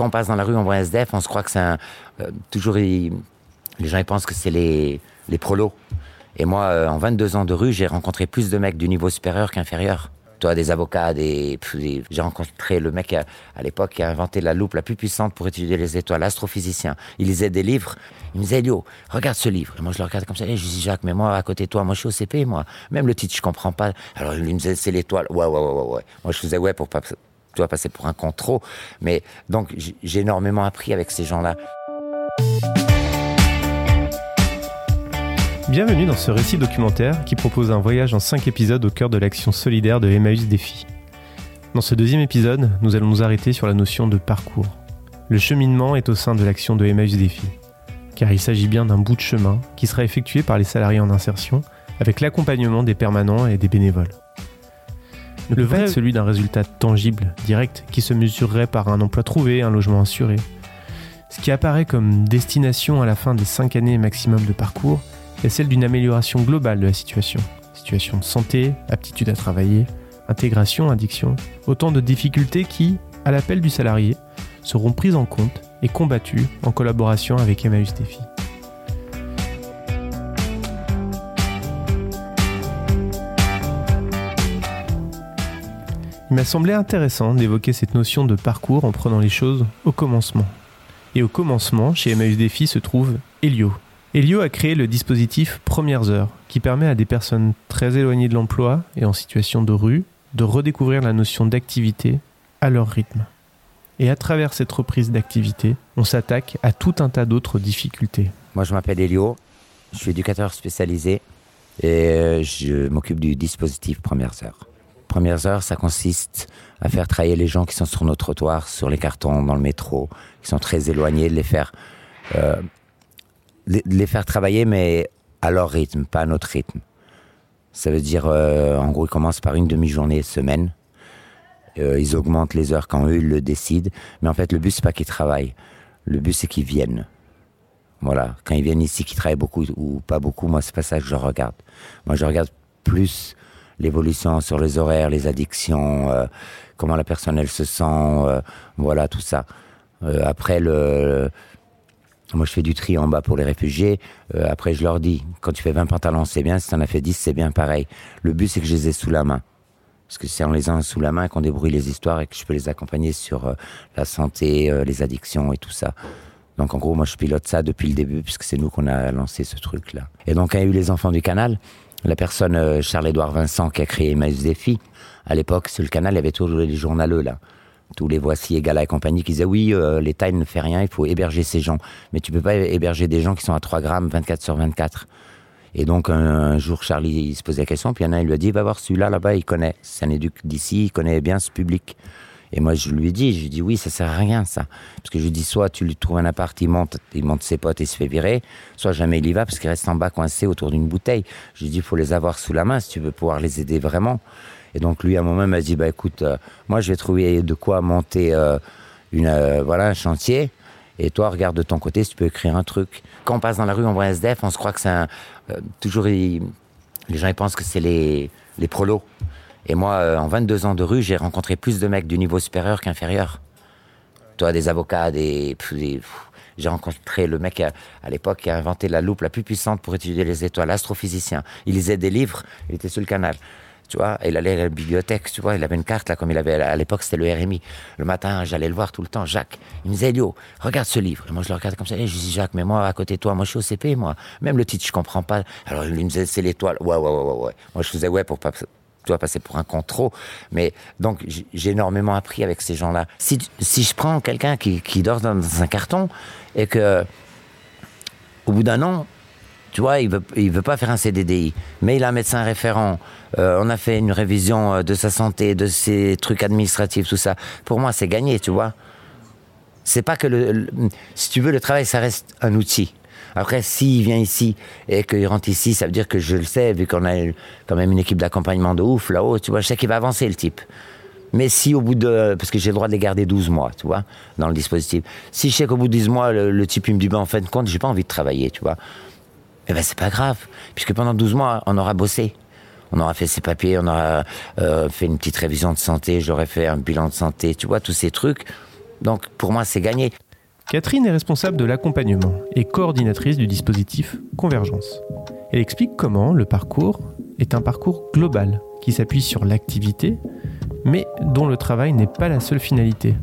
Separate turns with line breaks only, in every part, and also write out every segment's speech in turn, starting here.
quand on passe dans la rue, on voit un SDF, on se croit que c'est un. euh, toujours, les gens ils pensent que c'est les, les prolos. Et moi, euh, en 22 ans de rue, j'ai rencontré plus de mecs du niveau supérieur qu'inférieur. Toi, des avocats, des. J'ai rencontré le mec à, à l'époque qui a inventé la loupe la plus puissante pour étudier les étoiles, l'astrophysicien. Il lisait des livres. Il me disait, Elio, regarde ce livre. Et moi, je le regardais comme ça. Et je dis, Jacques, mais moi, à côté de toi, moi, je suis au CP, moi. Même le titre, je comprends pas. Alors, il me disait, c'est l'étoile. Ouais, ouais, ouais, ouais, ouais. Moi, je faisais, ouais, pour pas. Tu vois, passer pour un con trop. Mais donc, j'ai énormément appris avec ces gens-là.
Bienvenue dans ce récit documentaire qui propose un voyage en 5 épisodes au cœur de l'action solidaire de Emmaüs Défi. Dans ce deuxième épisode, nous allons nous arrêter sur la notion de parcours. Le cheminement est au sein de l'action de Emmaüs Défi, car il s'agit bien d'un bout de chemin qui sera effectué par les salariés en insertion avec l'accompagnement des permanents et des bénévoles. Le vrai est celui d'un résultat tangible, direct, qui se mesurerait par un emploi trouvé, un logement assuré. Ce qui apparaît comme destination à la fin des 5 années maximum de parcours est celle d'une amélioration globale de la situation. Situation de santé, aptitude à travailler, intégration, addiction, autant de difficultés qui, à l'appel du salarié, seront prises en compte et combattues en collaboration avec Emmaüs Défi. Il m'a semblé intéressant d'évoquer cette notion de parcours en prenant les choses au commencement. Et au commencement, chez Emmaüs Défi se trouve Elio, Elio a créé le dispositif Premières Heures, qui permet à des personnes très éloignées de l'emploi et en situation de rue de redécouvrir la notion d'activité à leur rythme. Et à travers cette reprise d'activité, on s'attaque à tout un tas d'autres difficultés.
Moi, je m'appelle Elio, je suis éducateur spécialisé et euh, je m'occupe du dispositif Premières Heures. Premières Heures, ça consiste à faire travailler les gens qui sont sur nos trottoirs, sur les cartons, dans le métro, qui sont très éloignés, de les faire, euh, faire travailler, mais à leur rythme, pas à notre rythme. Ça veut dire, euh, en gros, ils commencent par une demi-journée semaine. Euh, ils augmentent les heures quand eux, ils le décident. Mais en fait, le but, c'est pas qu'ils travaillent. Le but, c'est qu'ils viennent. Voilà, quand ils viennent ici, qu'ils travaillent beaucoup ou pas beaucoup, moi, c'est pas ça que je regarde. Moi, je regarde plus l'évolution sur les horaires, les addictions, euh, comment la personne, elle se sent, euh, voilà, tout ça. Euh, après, le, moi, je fais du tri en bas pour les réfugiés. Après, je leur dis, quand tu fais 20 pantalons, c'est bien. Si tu en as fait 10, c'est bien pareil. Le but, c'est que je les ai sous la main. Parce que c'est en les ayant sous la main qu'on débrouille les histoires et que je peux les accompagner sur la santé, les addictions et tout ça. Donc en gros, moi je pilote ça depuis le début puisque c'est nous qu'on a lancé ce truc-là. Et donc a eu les enfants du canal, la personne euh, Charles-Édouard Vincent qui a créé Emmaüs Défi, à l'époque sur le canal il y avait toujours les journaleux là. Tous les voici, Égala et compagnie qui disaient oui, euh, l'État ne fait rien, il faut héberger ces gens. Mais tu peux pas héberger des gens qui sont à 3 grammes 24 sur 24. Et donc un, jour Charlie il se posait la question, puis il y en a il lui a dit va voir celui-là là-bas, il connaît, c'est un éduc d'ici, il connaît bien ce public. Et moi je lui dit, je lui dit oui ça sert à rien ça, parce que je lui dis soit tu lui trouves un appart, il monte, il monte ses potes et se fait virer, soit jamais il y va parce qu'il reste en bas coincé autour d'une bouteille. Je lui dit il faut les avoir sous la main si tu veux pouvoir les aider vraiment. Et donc lui à un moment il m'a dit bah écoute, euh, moi je vais trouver de quoi monter euh, une euh, voilà un chantier. Et toi, regarde de ton côté si tu peux écrire un truc. Quand on passe dans la rue, on voit SDF, on se croit que c'est un. toujours, les gens ils pensent que c'est les, les prolos. Et moi, euh, en 22 ans de rue, j'ai rencontré plus de mecs du niveau supérieur qu'inférieur. Toi, des avocats, des. j'ai rencontré le mec à, à l'époque qui a inventé la loupe la plus puissante pour étudier les étoiles, l'astrophysicien. Il lisait des livres, il était sur le canal. Tu vois, il allait à la bibliothèque, tu vois, il avait une carte là, comme il avait à l'époque, c'était le RMI. Le matin, j'allais le voir tout le temps, Jacques. Il me disait, Elio, regarde ce livre. Et moi, je le regardais comme ça. Et je dis, Jacques, mais moi, à côté de toi, moi, je suis au CP, moi. Même le titre, je comprends pas. Alors, il me disait, c'est l'étoile. Ouais, ouais, ouais, ouais, ouais. Moi, je faisais, ouais, pour pas, tu vois, passer pour un con trop. Mais donc, j'ai énormément appris avec ces gens-là. Si, si je prends quelqu'un qui, qui dort dans un carton et que, au bout d'un an, tu vois, il veut, il veut pas faire un CDDI, mais il a un médecin référent. Euh, on a fait une révision euh, de sa santé, de ses trucs administratifs, tout ça. Pour moi, c'est gagné, tu vois. C'est pas que le- si tu veux, le travail, ça reste un outil. Après, s'il vient ici et qu'il rentre ici, ça veut dire que je le sais, vu qu'on a quand même une équipe d'accompagnement de ouf là-haut, tu vois, je sais qu'il va avancer le type. Mais si au bout de. Parce que j'ai le droit de les garder 12 mois, tu vois, dans le dispositif. Si je sais qu'au bout de 12 mois, le, type, il me dit, ben, en fin de compte, j'ai pas envie de travailler, tu vois. Eh ben, c'est pas grave, puisque pendant 12 mois, on aura bossé. On aura fait ses papiers, on aura euh, fait une petite révision de santé, j'aurais fait un bilan de santé, tu vois, tous ces trucs. Donc pour moi, c'est gagné.
Catherine est responsable de l'accompagnement et coordinatrice du dispositif Convergence. Elle explique comment le parcours est un parcours global qui s'appuie sur l'activité, mais dont le travail n'est pas la seule finalité.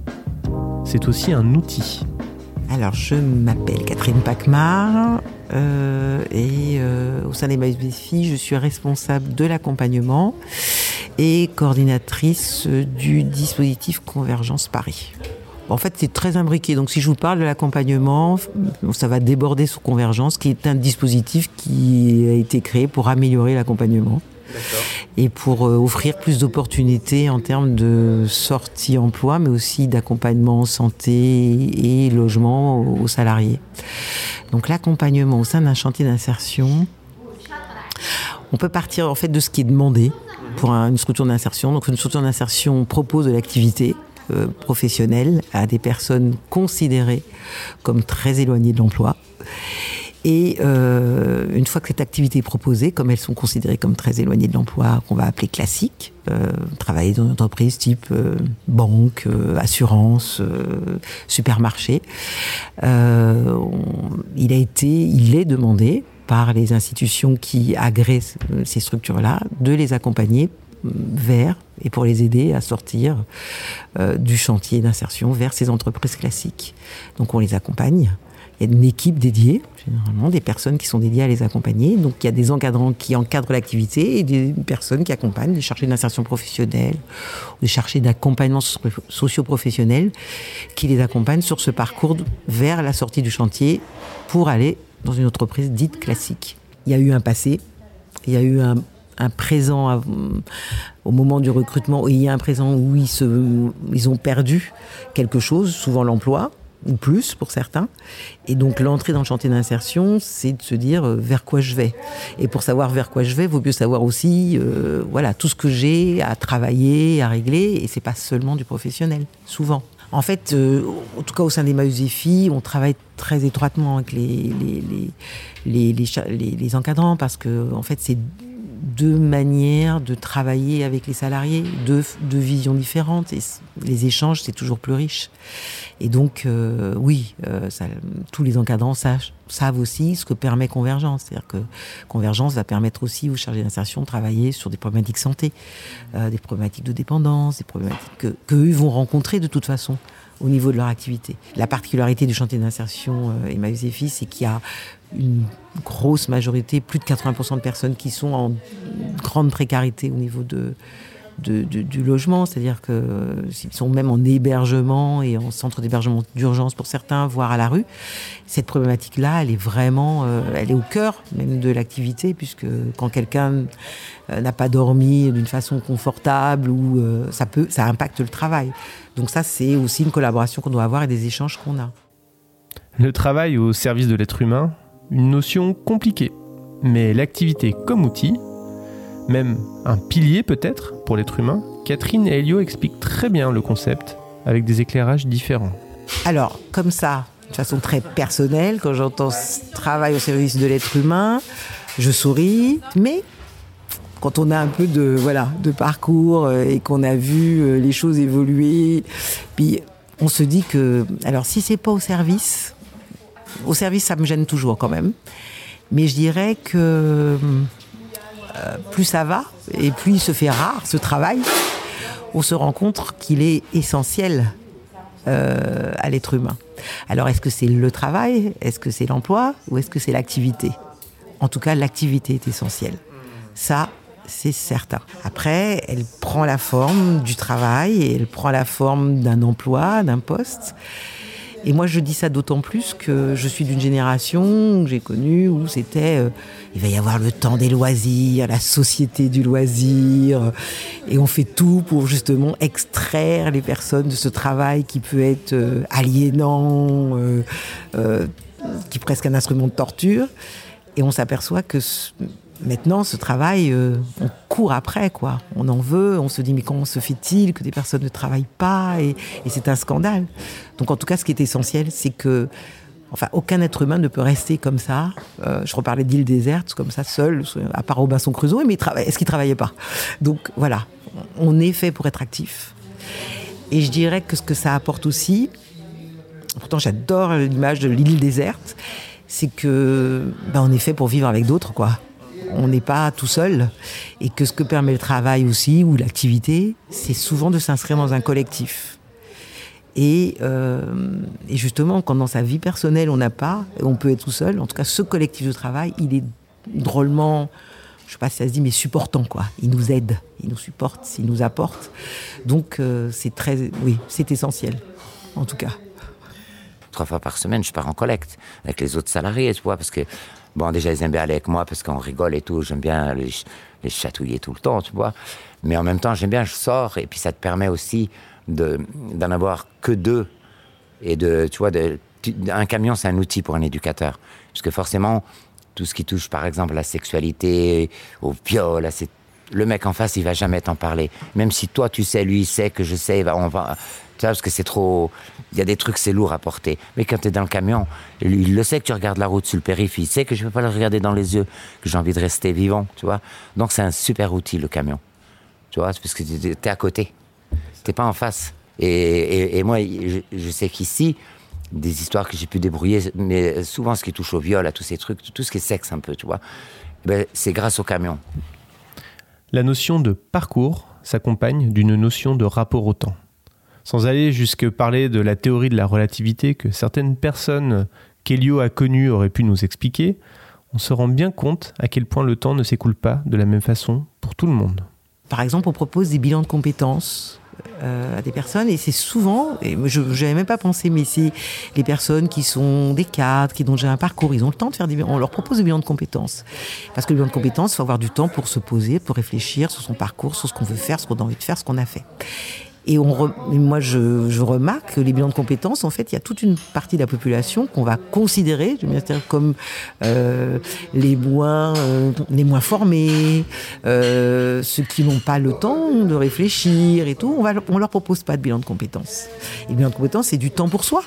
C'est aussi un outil.
Alors, je m'appelle Catherine Pacmar euh, et euh, au sein des filles, je suis responsable de l'accompagnement et coordinatrice du dispositif Convergence Paris. En fait, c'est très imbriqué. Donc, si je vous parle de l'accompagnement, ça va déborder sur Convergence, qui est un dispositif qui a été créé pour améliorer l'accompagnement et pour euh, offrir plus d'opportunités en termes de sortie emploi, mais aussi d'accompagnement santé et logement aux salariés. Donc, l'accompagnement au sein d'un chantier d'insertion, on peut partir en fait de ce qui est demandé pour une structure d'insertion. Donc, une structure d'insertion propose de l'activité euh, professionnelle à des personnes considérées comme très éloignées de l'emploi. Et euh, une fois que cette activité est proposée, comme elles sont considérées comme très éloignées de l'emploi, qu'on va appeler classique, euh, travailler dans une entreprise type banque, assurance, supermarché, il a été, il est demandé par les institutions qui agressent ces structures-là de les accompagner vers et pour les aider à sortir euh, du chantier d'insertion vers ces entreprises classiques. Donc on les accompagne. Il y a une équipe dédiée, généralement des personnes qui sont dédiées à les accompagner. Donc il y a des encadrants qui encadrent l'activité et des personnes qui accompagnent, des chargés d'insertion professionnelle, des chargés d'accompagnement socio-professionnel qui les accompagnent sur ce parcours vers la sortie du chantier pour aller dans une entreprise dite classique. Il y a eu un passé, il y a eu un un présent au moment du recrutement, il y a un présent où ils, se, ils ont perdu quelque chose, souvent l'emploi, ou plus pour certains. Et donc l'entrée dans le chantier d'insertion, c'est de se dire euh, vers quoi je vais? Et pour savoir vers quoi je vais, vaut mieux savoir aussi euh, voilà, tout ce que j'ai à travailler, à régler. Et c'est pas seulement du professionnel, souvent. En fait, euh, en tout cas au sein des Maus on travaille très étroitement avec les, les, les, les, encadrants parce que en fait, c'est deux manières de travailler avec les salariés, deux, visions différentes. Et les échanges, c'est toujours plus riche. Et donc, euh, oui, euh, tous les encadrants savent, aussi ce que permet Convergence. C'est-à-dire que Convergence va permettre aussi aux chargés d'insertion de travailler sur des problématiques santé, euh, des problématiques de dépendance, des problématiques que, qu'eux vont rencontrer de toute façon au niveau de leur activité. La particularité du chantier d'insertion Emmaüs et c'est qu'il y a une grosse majorité, plus de 80% de personnes qui sont en grande précarité au niveau de, du logement, c'est-à-dire qu'ils sont même en hébergement et en centre d'hébergement d'urgence pour certains, voire à la rue. Cette problématique-là, elle est vraiment, euh, elle est au cœur même de l'activité, puisque quand quelqu'un euh, n'a pas dormi d'une façon confortable ou euh, ça peut, ça impacte le travail. Donc ça, c'est aussi une collaboration qu'on doit avoir et des échanges qu'on a.
Le travail au service de l'être humain, une notion compliquée, mais l'activité comme outil, même un pilier peut-être pour l'être humain, Catherine et Elio expliquent très bien le concept avec des éclairages différents.
Alors, comme ça, de façon très personnelle, quand j'entends travail au service de l'être humain, je souris, mais quand on a un peu de voilà de parcours euh, et qu'on a vu euh, les choses évoluer, puis on se dit que alors si c'est pas au service, au service, ça me gêne toujours quand même. Mais je dirais que euh, plus ça va et plus il se fait rare ce travail, on se rend compte qu'il est essentiel euh, à l'être humain. Alors est-ce que c'est le travail, est-ce que c'est l'emploi? Ou est-ce que c'est l'activité? En tout cas, l'activité est essentielle. Ça, c'est certain. Après, elle prend la forme du travail et elle prend la forme d'un emploi, d'un poste. Et moi, je dis ça d'autant plus que je suis d'une génération que j'ai connue où c'était euh, il va y avoir le temps des loisirs, la société du loisir, et on fait tout pour justement extraire les personnes de ce travail qui peut être euh, aliénant, euh, qui est presque un instrument de torture. Et on s'aperçoit que Maintenant, ce travail, euh, on court après, quoi. On en veut, on se dit, mais comment se fait-il que des personnes ne travaillent pas Et, c'est un scandale. Donc, en tout cas, ce qui est essentiel, c'est que, enfin, aucun être humain ne peut rester comme ça. Euh, je reparlais d'île déserte, comme ça, seul, à part Robinson Crusoe, mais est-ce qu'il travaillait pas? Donc, voilà, on est fait pour être actif. Et je dirais que ce que ça apporte aussi, pourtant j'adore l'image de l'île déserte, c'est que ben, on est fait pour vivre avec d'autres, quoi. On n'est pas tout seul. Et que ce que permet le travail aussi, ou l'activité, c'est souvent de s'inscrire dans un collectif. Et, euh, et, justement, quand dans sa vie personnelle, on n'a pas, on peut être tout seul, en tout cas, ce collectif de travail, il est drôlement, je sais pas si ça se dit, mais supportant, quoi. Il nous aide, il nous supporte, il nous apporte. Donc, euh, c'est très, oui, c'est essentiel, en tout cas
trois fois par semaine, je pars en collecte avec les autres salariés, tu vois, parce que, bon, déjà, ils aiment bien aller avec moi parce qu'on rigole et tout. J'aime bien les, chatouiller tout le temps, tu vois. Mais en même temps, j'aime bien, je sors et puis ça te permet aussi d'en avoir que deux. Et de, tu vois, un camion, c'est un outil pour un éducateur. Parce que forcément, tout ce qui touche, par exemple, à la sexualité, au viol, le mec en face, il va jamais t'en parler. Même si toi, tu sais, lui, il sait que je sais, on va, parce que c'est trop. Il y a des trucs, c'est lourd à porter. Mais quand tu es dans le camion, il le sait que tu regardes la route sur le périph', il sait que je ne peux pas le regarder dans les yeux, que j'ai envie de rester vivant, tu vois. Donc c'est un super outil, le camion. Tu vois, parce que tu es à côté. Tu pas en face. Et, moi, je, sais qu'ici, des histoires que j'ai pu débrouiller, mais souvent ce qui touche au viol, à tous ces trucs, tout ce qui est sexe un peu, tu vois, ben, c'est grâce au camion.
La notion de parcours s'accompagne d'une notion de rapport au temps sans aller jusque parler de la théorie de la relativité que certaines personnes qu'Elio a connues auraient pu nous expliquer, on se rend bien compte à quel point le temps ne s'écoule pas de la même façon pour tout le monde.
Par exemple, on propose des bilans de compétences euh, à des personnes et c'est souvent, et je n'avais même pas pensé, mais c'est les personnes qui sont des cadres, qui ont déjà un parcours, ils ont le temps de faire des on leur propose des bilans de compétences. Parce que le bilan de compétences, il faut avoir du temps pour se poser, pour réfléchir sur son parcours, sur ce qu'on veut faire, ce qu'on a envie de faire, ce qu'on a fait. Et on moi, je, je, remarque que les bilans de compétences, en fait, il y a toute une partie de la population qu'on va considérer, je veux dire, comme euh, les moins, euh, les moins formés, euh, ceux qui n'ont pas le temps de réfléchir et tout. On va, leur propose pas de bilan de compétences. Et le bilan de compétences, c'est du temps pour soi.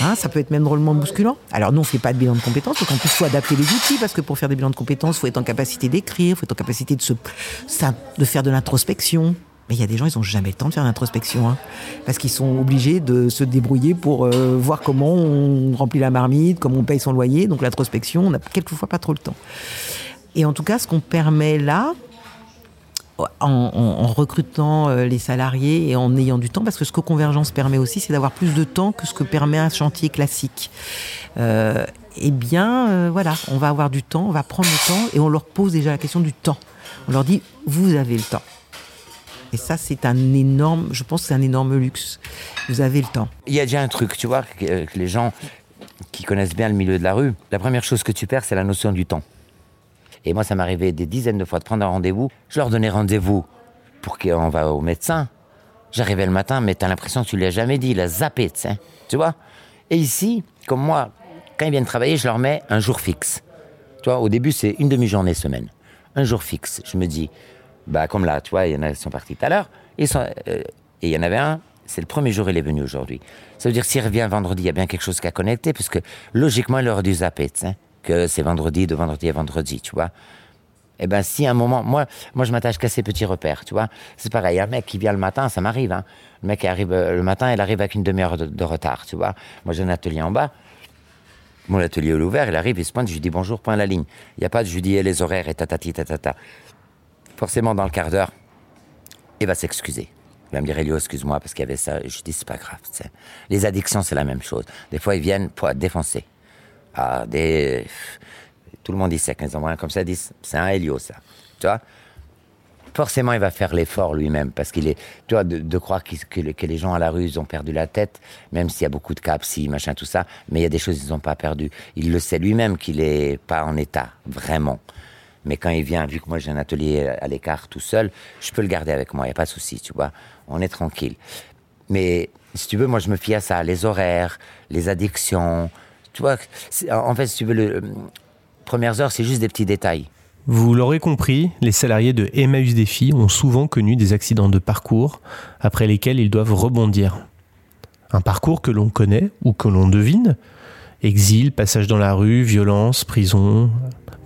Hein, ça peut être même drôlement bousculant. Alors nous, on fait pas de bilan de compétences, donc en plus, faut adapter les outils, parce que pour faire des bilans de compétences, faut être en capacité d'écrire, faut être en capacité de, se, de faire de l'introspection. Mais il y a des gens, ils n'ont jamais le temps de faire l'introspection, hein, parce qu'ils sont obligés de se débrouiller pour euh, voir comment on remplit la marmite, comment on paye son loyer. Donc l'introspection, on n'a quelquefois pas trop le temps. Et en tout cas, ce qu'on permet là, en, recrutant euh, les salariés et en ayant du temps, parce que ce que Convergence permet aussi, c'est d'avoir plus de temps que ce que permet un chantier classique. Euh, eh bien, voilà, on va avoir du temps, on va prendre le temps et on leur pose déjà la question du temps. On leur dit, vous avez le temps. Et ça, c'est un énorme, je pense c'est un énorme luxe. Vous avez le temps.
Il y a déjà un truc, tu vois, que, les gens qui connaissent bien le milieu de la rue, la première chose que tu perds, c'est la notion du temps. Et moi, ça m'arrivait des dizaines de fois de prendre un rendez-vous. Je leur donnais rendez-vous pour qu'on va au médecin. J'arrivais le matin, mais t'as l'impression que tu l'as jamais dit, il a zappé, tu vois? Et ici, comme moi, quand ils viennent travailler, je leur mets un jour fixe. Tu vois, au début, c'est une demi-journée semaine. Un jour fixe. Je me dis, bah, comme là, tu vois, il y en a sont partis tout à l'heure. Euh, et il y en avait un, c'est le premier jour, il est venu aujourd'hui. Ça veut dire s'il revient vendredi, il y a bien quelque chose qui a connecté, puisque logiquement, il aurait dû zapper, que c'est vendredi, de vendredi à vendredi, tu vois. Eh ben, si à un moment, moi, moi, je m'attache qu'à ces petits repères, tu vois. C'est pareil, un mec qui vient le matin, ça m'arrive, hein. Le mec qui arrive euh, le matin, il arrive avec une demi-heure de, retard, tu vois. Moi, j'ai un atelier en bas. Mon atelier est ouvert, il arrive, il se pointe, je lui dis bonjour, point la ligne. Il n'y a pas de je lui dis les horaires et tatati tatata forcément dans le quart d'heure, il va s'excuser. Il va me dire, Elio, excuse-moi, parce qu'il y avait ça. je dis, c'est pas grave. Les addictions, c'est la même chose. Des fois, ils viennent pour défoncer. Ah, des... Tout le monde dit ça, quand ils envoient comme ça, ils disent, c'est un Elio, ça. Tu vois? Forcément, il va faire l'effort lui-même, parce qu'il est, tu vois, de, croire que, les gens à la rue, ils ont perdu la tête, même s'il y a beaucoup de caps, si, machin, tout ça, mais il y a des choses qu'ils n'ont pas perdu. Il le sait lui-même qu'il est pas en état, vraiment. Mais quand il vient, vu que moi j'ai un atelier à l'écart tout seul, je peux le garder avec moi, il n'y a pas de souci, tu vois. On est tranquille. Mais si tu veux, moi je me fie à ça, les horaires, les addictions. Tu vois, en fait, si tu veux, les euh, premières heures, c'est juste des petits détails.
Vous l'aurez compris, les salariés de Emmaüs Défi ont souvent connu des accidents de parcours après lesquels ils doivent rebondir. Un parcours que l'on connaît ou que l'on devine exil, passage dans la rue, violence, prison,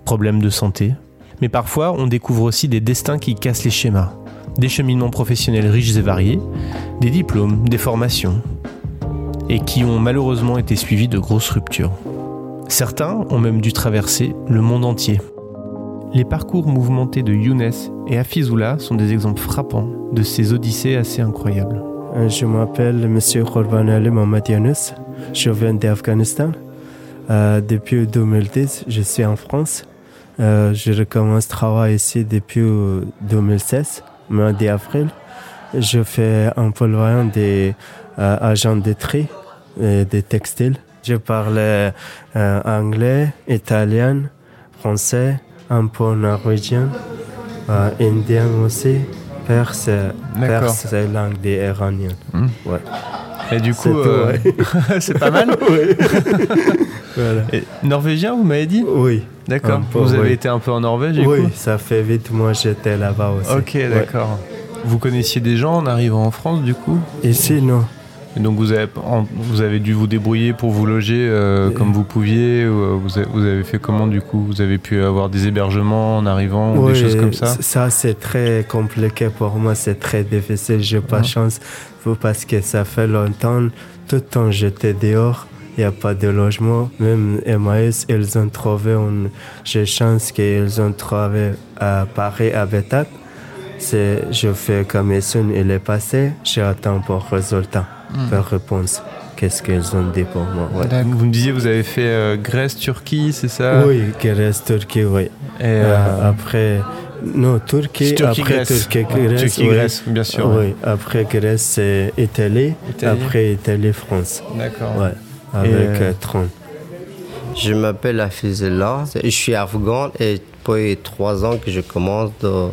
problèmes de santé. Mais parfois, on découvre aussi des destins qui cassent les schémas. Des cheminements professionnels riches et variés, des diplômes, des formations. et qui ont malheureusement été suivis de grosses ruptures. Certains ont même dû traverser le monde entier. Les parcours mouvementés de Younes et Afizoula sont des exemples frappants de ces odyssées assez incroyables.
Euh, je m'appelle M. Khorban Ali Mohamed. Je viens d'Afghanistan. Euh, depuis 2010, je suis en France. Euh, je recommence travail ici depuis 2016, mois d'avril. Je fais un peu loin des agents de tri et des textiles. Je parle anglais, italien, français, un peu norvégien, indien aussi. Perse, perse c'est la langue des Iraniens. Hmm. Ouais.
Et du coup, c'est pas mal Norvégien, vous m'avez dit
Oui.
D'accord. Vous avez été un peu en Norvège
Oui, ça fait vite. Moi, j'étais là-bas aussi.
Ok, d'accord. Vous connaissiez des gens en arrivant en France, du coup
Ici, non.
Et donc vous avez, vous avez dû vous débrouiller pour vous loger euh, comme vous pouviez euh, vous, avez, vous, avez, fait comment du coup Vous avez pu avoir des hébergements en arrivant ou des choses comme ça
Ça c'est très compliqué pour moi, c'est très difficile. J'ai pas de chance parce que ça fait longtemps, tout le temps j'étais dehors. Il n'y a pas de logement. Même Emmaüs, ils ont trouvé, j'ai chance qu'ils ont trouvé à Paris Habitat. Je fais comme il est passé, j'attends pour résultat. Hmm. faire réponse. Qu'est-ce qu'elles ont dit pour moi
Vous me disiez, vous avez fait euh, Grèce, Turquie, c'est ça?
Oui, Grèce, Turquie, oui. Et euh, euh, après, non, Turquie,
Turquie après Grèce. Turquie, Grèce. Turquie, Grèce, bien sûr.
Oui, après Grèce, c'est Italie, après Italie, France.
D'accord.
Ouais, avec 30.
Je m'appelle Afizela, je suis afghan et depuis trois ans que je commence de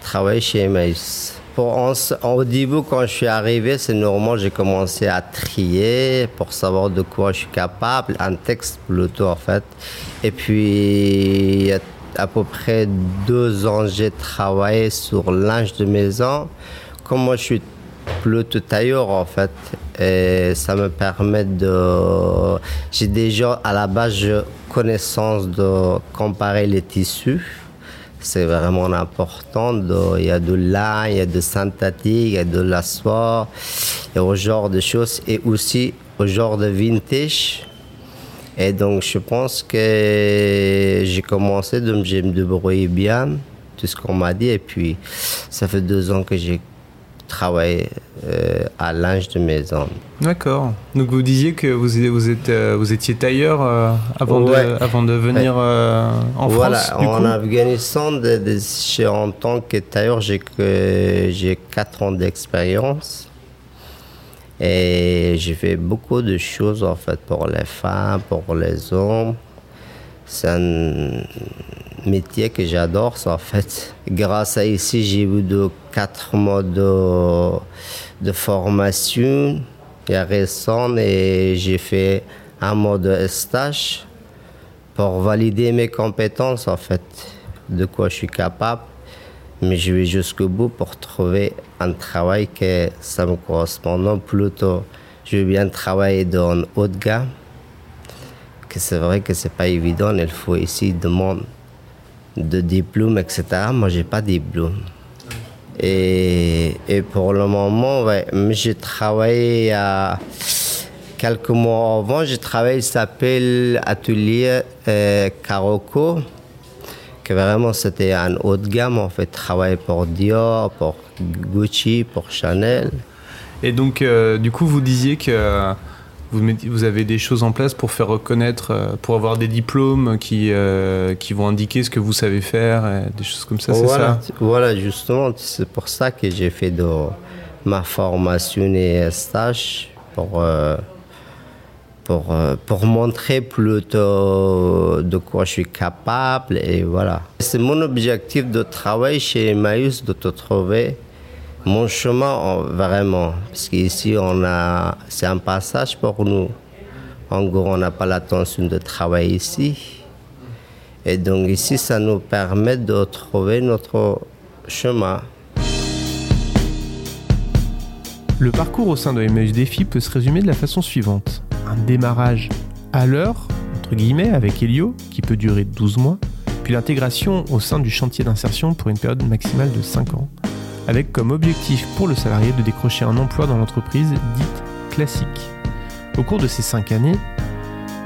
travailler chez Emmaüs au début, quand je suis arrivé, c'est normal, j'ai commencé à trier pour savoir de quoi je suis capable, un texte plutôt en fait. Et puis, il y a à peu près deux ans, j'ai travaillé sur linge de maison. Comme moi, je suis plutôt tailleur en fait, et ça me permet de. J'ai déjà à la base connaissance de comparer les tissus c'est vraiment important. il y a de lin, il y a de synthétique, il y a de la soie, il y a ce genre de choses et aussi au genre de vintage. Et donc je pense que j'ai commencé de me débrouiller bien, tout ce qu'on m'a dit. Et puis ça fait deux ans que j'ai travaillé euh, à linge de maison.
D'accord. Donc vous disiez que vous, vous, êtes, euh, vous étiez tailleur euh, avant, de, avant de venir en
voilà.
France
Voilà, en Afghanistan, de, en tant que tailleur, j'ai 4 ans d'expérience. Et j'ai fait beaucoup de choses en fait pour les femmes, pour les hommes. C'est un métier que j'adore, en fait. Grâce à ici, j'ai eu de quatre mois de, formation il y a récent et j'ai fait un mois de stage pour valider mes compétences, en fait, de quoi je suis capable. Mais je vais jusqu'au bout pour trouver un travail que ça me correspond. Non, plutôt, je veux bien travailler dans haut de gamme. Que c'est vrai que c'est pas évident. Il faut ici demander de diplôme, etc. Moi, j'ai pas de diplôme. Et, et, pour le moment, j'ai travaillé à quelques mois avant, j'ai travaillé, ça s'appelle Atelier euh, Karoko, que vraiment c'était un haut de gamme, on fait travailler pour Dior, pour Gucci, pour Chanel.
Et donc, euh, du coup, vous disiez que vous, avez des choses en place pour faire reconnaître, euh, pour avoir des diplômes qui, euh, qui vont indiquer ce que vous savez faire, des choses comme ça, c'est
ça? Voilà, justement, c'est pour ça que j'ai fait de ma formation et stage pour, euh, pour, pour montrer plutôt de quoi je suis capable et voilà. C'est mon objectif de travail chez Emmaüs, de te trouver mon chemin, vraiment, parce qu'ici, on a, c'est un passage pour nous. En gros, on n'a pas l'intention de travailler ici. Et donc ici, ça nous permet de trouver notre chemin.
Le parcours au sein de Emmaüs Défi peut se résumer de la façon suivante. Un démarrage à l'heure, entre guillemets, avec Helio, qui peut durer 12 mois, puis l'intégration au sein du chantier d'insertion pour une période maximale de 5 ans, avec comme objectif pour le salarié de décrocher un emploi dans l'entreprise dite classique. Au cours de ces cinq années,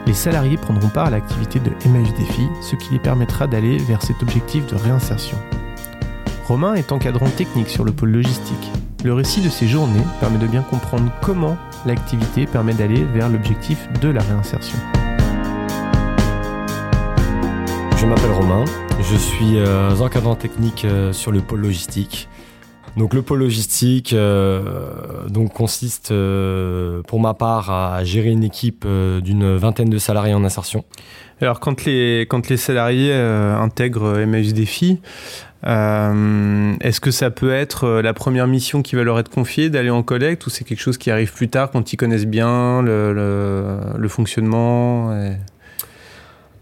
les salariés prendront part à l'activité de Défi, ce qui les permettra d'aller vers cet objectif de réinsertion. Romain est encadrant technique sur le pôle logistique. Le récit de ces journées permet de bien comprendre comment l'activité permet d'aller vers l'objectif de la réinsertion.
Je m'appelle Romain, je suis euh, encadrant technique euh, sur le pôle logistique. Donc le pôle logistique euh, donc consiste euh, pour ma part à gérer une équipe euh, d'une vingtaine de salariés en insertion.
Alors quand les, quand les salariés intègrent Emmaüs Défi, est-ce que ça peut être la première mission qui va leur être confiée d'aller en collecte ou c'est quelque chose qui arrive plus tard quand ils connaissent bien le, le, le fonctionnement.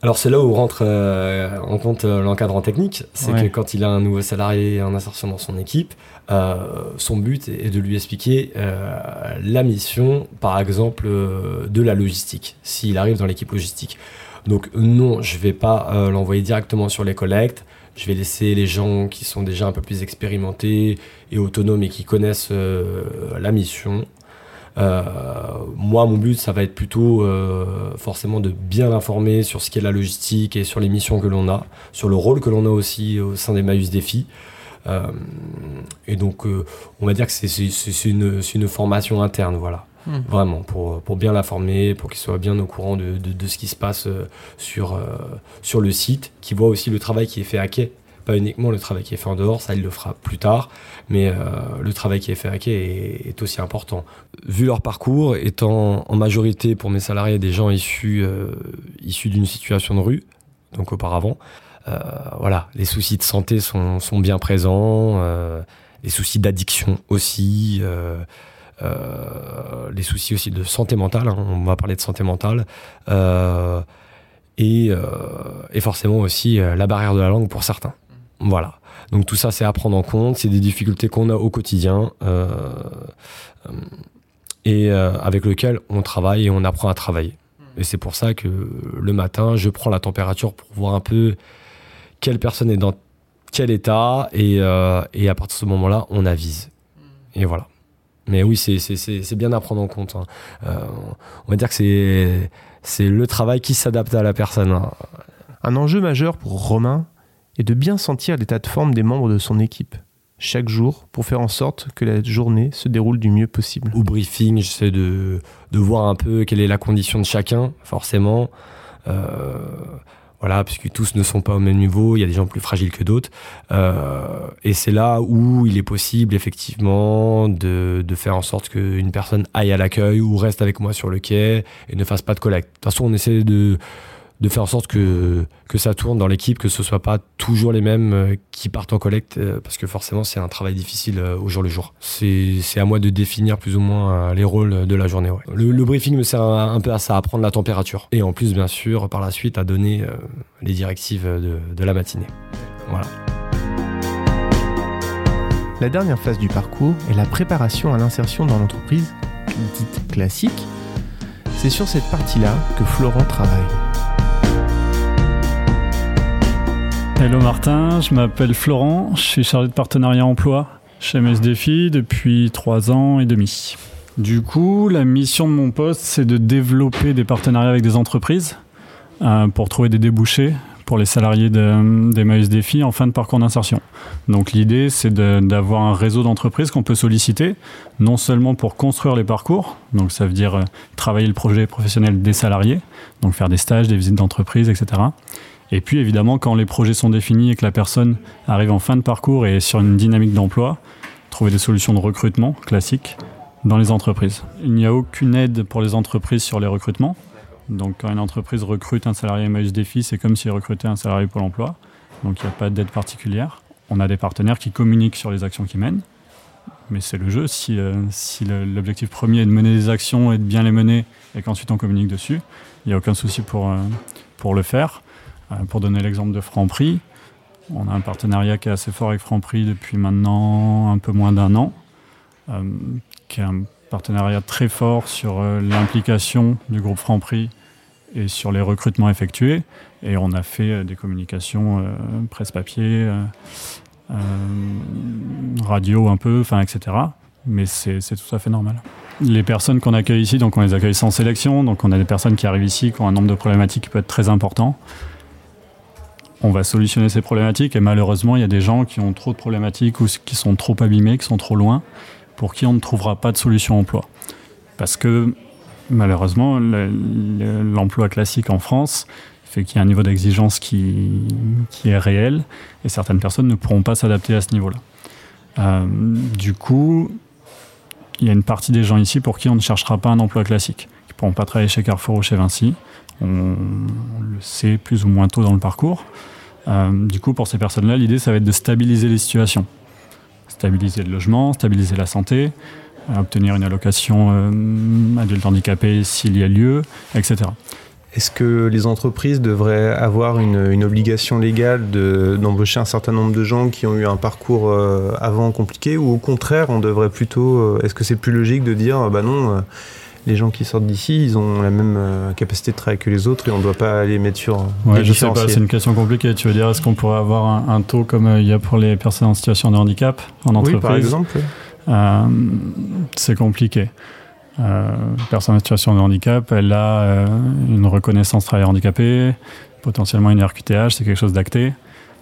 Alors c'est là où rentre euh, en compte euh, l'encadrant technique, c'est ouais. que quand il a un nouveau salarié en insertion dans son équipe, euh, son but est de lui expliquer euh, la mission, par exemple, de la logistique, s'il arrive dans l'équipe logistique. Donc non, je vais pas l'envoyer directement sur les collectes, je vais laisser les gens qui sont déjà un peu plus expérimentés et autonomes et qui connaissent la mission moi, mon but, ça va être plutôt euh, forcément de bien l'informer sur ce qu'est la logistique et sur les missions que l'on a, sur le rôle que l'on a aussi au sein des Maïus Défis. Euh, et donc, euh, on va dire que c'est une, une, formation interne, voilà. Mmh. Vraiment, pour, pour bien l'informer, pour qu'il soit bien au courant de, de, de, ce qui se passe sur, sur le site, qu'il voit aussi le travail qui est fait à quai pas uniquement le travail qui est fait en dehors, ça il le fera plus tard, mais euh, le travail qui est fait à quai est, aussi important. Vu leur parcours, étant en majorité pour mes salariés des gens issus, euh, issus d'une situation de rue, donc auparavant, euh, voilà, les soucis de santé sont, sont bien présents, les soucis d'addiction aussi. Les soucis aussi de santé mentale, hein, on va parler de santé mentale, et, forcément aussi la barrière de la langue pour certains. Voilà. Donc tout ça, c'est à prendre en compte. C'est des difficultés qu'on a au quotidien euh, euh, et euh, avec lesquelles on travaille et on apprend à travailler. Et c'est pour ça que le matin, je prends la température pour voir un peu quelle personne est dans quel état et, euh, et à partir de ce moment-là, on avise. Et voilà. Mais oui, c'est bien à prendre en compte. Hein. Euh, on va dire que c'est le travail qui s'adapte à la personne. Hein.
Un enjeu majeur pour Romain, et de bien sentir l'état de forme des membres de son équipe chaque jour pour faire en sorte que la journée se déroule du mieux possible.
Au briefing, j'essaie de, de voir un peu quelle est la condition de chacun, forcément. Euh, voilà, puisque tous ne sont pas au même niveau, il y a des gens plus fragiles que d'autres. Euh, et c'est là où il est possible, effectivement, de, de faire en sorte qu'une personne aille à l'accueil ou reste avec moi sur le quai et ne fasse pas de collecte. De toute façon, on essaie de de faire en sorte que, que ça tourne dans l'équipe, que ce soit pas toujours les mêmes euh, qui partent en collecte, euh, parce que forcément c'est un travail difficile euh, au jour le jour. C'est à moi de définir plus ou moins les rôles de la journée. Le, briefing me sert un, peu à ça, à prendre la température. Et en plus, bien sûr, par la suite, à donner les directives de, de la matinée. Voilà.
La dernière phase du parcours est la préparation à l'insertion dans l'entreprise, dite classique. C'est sur cette partie-là que Florent travaille.
Hello Martin, je m'appelle Florent, je suis chargé de partenariat emploi chez MSDFI depuis trois ans et demi. Du coup, la mission de mon poste, c'est de développer des partenariats avec des entreprises euh, pour trouver des débouchés pour les salariés de, MSDFI en fin de parcours d'insertion. Donc l'idée, c'est d'avoir un réseau d'entreprises qu'on peut solliciter, non seulement pour construire les parcours, donc ça veut dire euh, travailler le projet professionnel des salariés, donc faire des stages, des visites d'entreprise, etc. Et puis évidemment, quand les projets sont définis et que la personne arrive en fin de parcours et est sur une dynamique d'emploi, trouver des solutions de recrutement classiques dans les entreprises. Il n'y a aucune aide pour les entreprises sur les recrutements. Donc quand une entreprise recrute un salarié Emmaüs Défi, c'est comme s'il recrutait un salarié Pôle emploi. Donc il n'y a pas d'aide particulière. On a des partenaires qui communiquent sur les actions qu'ils mènent. Mais c'est le jeu. Si, euh, l'objectif premier est de mener des actions et de bien les mener et qu'ensuite on communique dessus, il n'y a aucun souci pour, euh, pour le faire. Euh, pour donner l'exemple de Franprix, on a un partenariat qui est assez fort avec Franprix depuis maintenant un peu moins d'un an, euh, qui est un partenariat très fort sur euh, l'implication du groupe Franprix et sur les recrutements effectués. Et on a fait des communications presse-papier, radio un peu, etc. Mais c'est tout à fait normal. les personnes qu'on accueille ici, donc on les accueille sans sélection, donc on a des personnes qui arrivent ici qui ont un nombre de problématiques qui peut être très important. On va solutionner ces problématiques et malheureusement il y a des gens qui ont trop de problématiques ou qui sont trop abîmés, qui sont trop loin, pour qui on ne trouvera pas de solution emploi. Parce que malheureusement l'emploi classique en France fait qu'il y a un niveau d'exigence qui, est réel et certaines personnes ne pourront pas s'adapter à ce niveau-là. Euh, du coup, il y a une partie des gens ici pour qui on ne cherchera pas un emploi classique, qui ne pourront pas travailler chez Carrefour ou chez Vinci. On, le sait plus ou moins tôt dans le parcours. Euh, du coup, pour ces personnes-là, l'idée, ça va être de stabiliser les situations. Stabiliser le logement, stabiliser la santé, euh, obtenir une allocation euh, adulte handicapé s'il y a lieu, etc.
Est-ce que les entreprises devraient avoir une, obligation légale d'embaucher un certain nombre de gens qui ont eu un parcours avant compliqué ou au contraire, on devrait plutôt. Est-ce que c'est plus logique de dire, bah non, les gens qui sortent d'ici, ils ont la même capacité de travail que les autres et on ne doit pas les mettre sur.
Ouais, je sais pas, c'est une question compliquée. Tu veux dire, est-ce qu'on pourrait avoir un, taux comme il y a pour les personnes en situation de handicap en entreprise
Oui, par exemple.
c'est compliqué. Euh, personne en situation de handicap, elle a euh, une reconnaissance travailleur handicapé, potentiellement une RQTH, c'est quelque chose d'acté.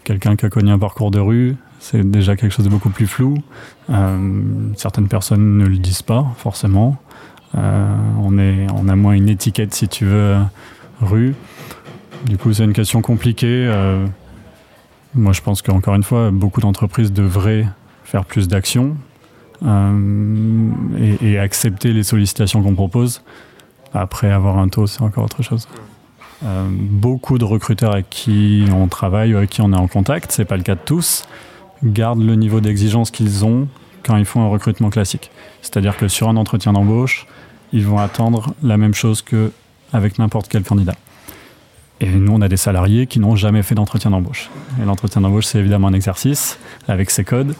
Quelqu'un qui a connu un parcours de rue, c'est déjà quelque chose de beaucoup plus flou. Euh, certaines personnes ne le disent pas forcément. On, est, on a moins une étiquette, si tu veux, rue. Du coup, c'est une question compliquée. moi, je pense qu'encore une fois, beaucoup d'entreprises devraient faire plus d'actions euh, et, accepter les sollicitations qu'on propose. Après avoir un taux, c'est encore autre chose. Euh, beaucoup de recruteurs avec qui on travaille ou avec qui on est en contact, c'est pas le cas de tous, gardent le niveau d'exigence qu'ils ont quand ils font un recrutement classique. C'est-à-dire que sur un entretien d'embauche, ils vont attendre la même chose que avec n'importe quel candidat. Et nous, on a des salariés qui n'ont jamais fait d'entretien d'embauche. Et l'entretien d'embauche, c'est évidemment un exercice avec ses codes.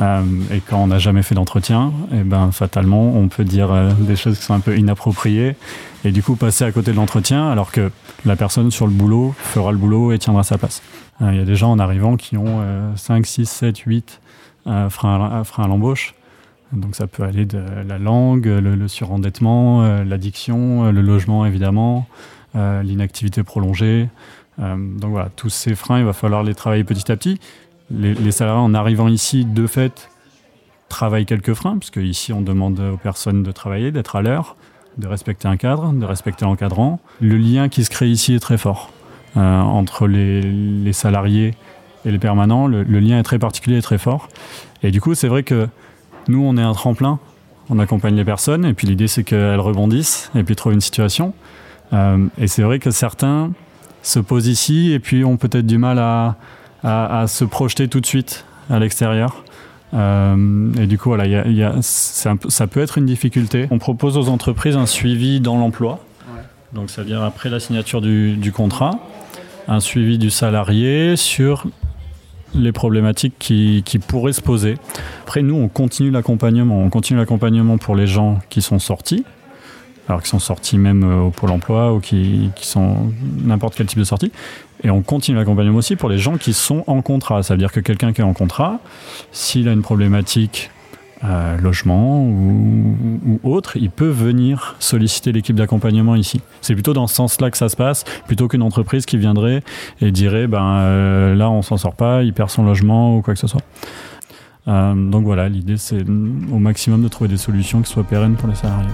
Euh, et quand on n'a jamais fait d'entretien, et eh ben fatalement, on peut dire euh, des choses qui sont un peu inappropriées et du coup passer à côté de l'entretien alors que la personne sur le boulot fera le boulot et tiendra sa place. Euh, il y a des gens en arrivant qui ont 5, 6, 7, 8 freins à, frein à l'embauche. Donc ça peut aller de la langue, le, surendettement, l'addiction, le logement évidemment, l'inactivité prolongée. donc voilà, tous ces freins, il va falloir les travailler petit à petit les, salariés, en arrivant ici, de fait, travaillent quelques freins, puisque ici, on demande aux personnes de travailler, d'être à l'heure, de respecter un cadre, de respecter l'encadrant. Le lien qui se crée ici est très fort euh, entre les, salariés et les permanents. Le, lien est très particulier et très fort. Et du coup, c'est vrai que nous, on est un tremplin. On accompagne les personnes, et puis l'idée, c'est qu'elles rebondissent et puis trouvent une situation. Euh, et c'est vrai que certains se posent ici et puis ont peut-être du mal à, à, se projeter tout de suite à l'extérieur. Euh, et du coup, voilà, y a, ça peut être une difficulté. On propose aux entreprises un suivi dans l'emploi. Donc, c'est-à-dire après la signature du, du, contrat, un suivi du salarié sur les problématiques qui, pourraient se poser. Après, nous, on continue l'accompagnement. On continue l'accompagnement pour les gens qui sont sortis, alors qui sont sortis même euh, au Pôle emploi ou qui, qui sont n'importe quel type de sortie. Et on continue l'accompagnement aussi pour les gens qui sont en contrat. Ça veut dire que quelqu'un qui est en contrat, s'il a une problématique euh, logement ou, autre, il peut venir solliciter l'équipe d'accompagnement ici. C'est plutôt dans ce sens-là que ça se passe, plutôt qu'une entreprise qui viendrait et dirait ben euh, là on s'en sort pas, il perd son logement ou quoi que ce soit. Euh, donc voilà, l'idée c'est au maximum de trouver des solutions qui soient pérennes pour les salariés.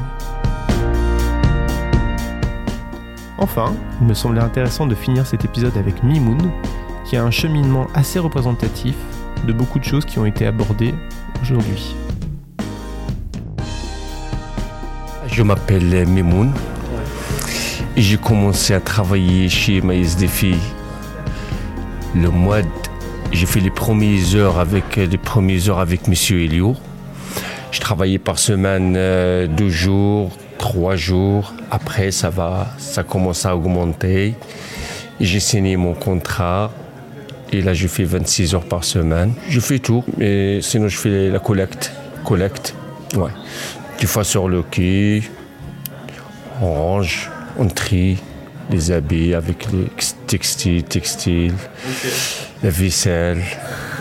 Enfin, il me semblait intéressant de finir cet épisode avec Mimoun, qui a un cheminement assez représentatif de beaucoup de choses qui ont été abordées aujourd'hui.
Je m'appelle Mimoun. J'ai commencé à travailler chez Maïs Défi le mois de... J'ai fait les premières heures avec les premières heures avec Monsieur Elio. Je travaillais par semaine euh, deux jours, trois jours. Après, ça va, ça commence à augmenter. J'ai signé mon contrat. Et là, je fais 26 heures par semaine. Je fais tout, mais sinon, je fais la collecte. Collecte. Des fois sur le quai, on range, on trie les habits avec les textiles, textiles, la vaisselle.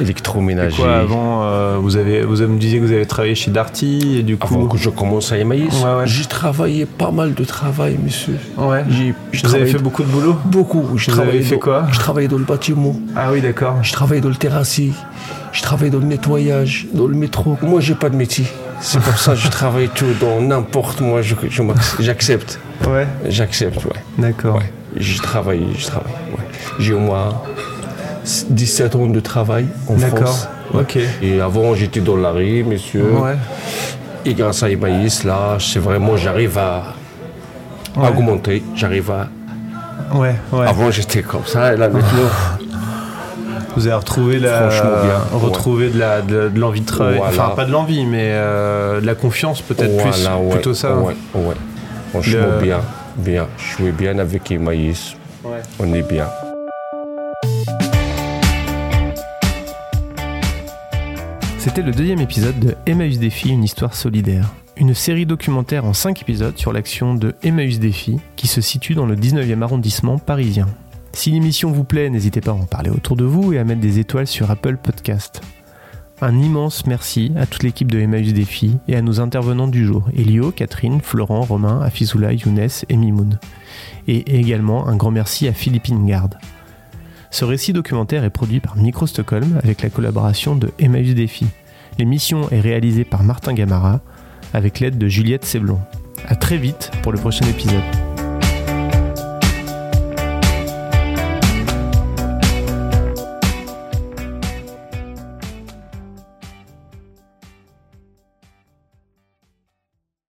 électroménager.
Quoi, avant, euh, vous, avez, vous me disiez que vous avez travaillé chez Darty, et du coup...
Avant que je commence à Emmaüs,
Ouais, ouais.
j'ai travaillé pas mal de travail, monsieur.
Ouais.
J'ai,
Vous avez fait beaucoup de boulot?
Beaucoup. Je
Vous avez
travaillais
fait
dans-
quoi?
Je travaillais dans le bâtiment.
Ah oui, d'accord.
Je travaille dans le terrassier, je travaille dans le nettoyage, dans le métro. Moi, j'ai pas de métier. C'est pour ça que je travaille tout dans n'importe moi. je- je J'accepte,
Ouais,
j'accepte, ouais.
d'accord.
ouais. Je travaille, je travaille. ouais. J'ai au moins 17 ans de travail en
D'accord.
France.
Ok.
Et avant, j'étais dans la rue, monsieur.
Ouais.
Et grâce à Emmaüs, là, c'est vraiment, j'arrive à augmenter. J'arrive à.
Ouais, ouais.
Avant, j'étais comme ça, et là, maintenant.
Vous avez retrouvé la,
bien,
retrouvé de la, de, de l'envie de travailler.
Voilà.
Enfin, pas de l'envie, mais euh, de la confiance peut-être plus.
Ouais,
plutôt ça.
Ouais, ouais. Franchement,
Le-
bien, bien. Je suis bien avec Emmaüs.
Ouais.
On est bien.
C'était le deuxième épisode de Emmaüs Défi, une histoire solidaire. Une série documentaire en 5 épisodes sur l'action de Emmaüs Défi qui se situe dans le 19e arrondissement parisien. Si l'émission vous plaît, n'hésitez pas à en parler autour de vous et à mettre des étoiles sur Apple Podcast. Un immense merci à toute l'équipe de Emmaüs Défi et à nos intervenants du jour, Elio, Catherine, Florent, Romain, Afizoula, Younes et Mimoun. Et également un grand merci à Philippine Garde. Ce récit documentaire est produit par Micro Stockholm avec la collaboration de Emmaüs Défi. L'émission est réalisée par Martin Gamara avec l'aide de Juliette Seblon. A très vite pour le prochain épisode.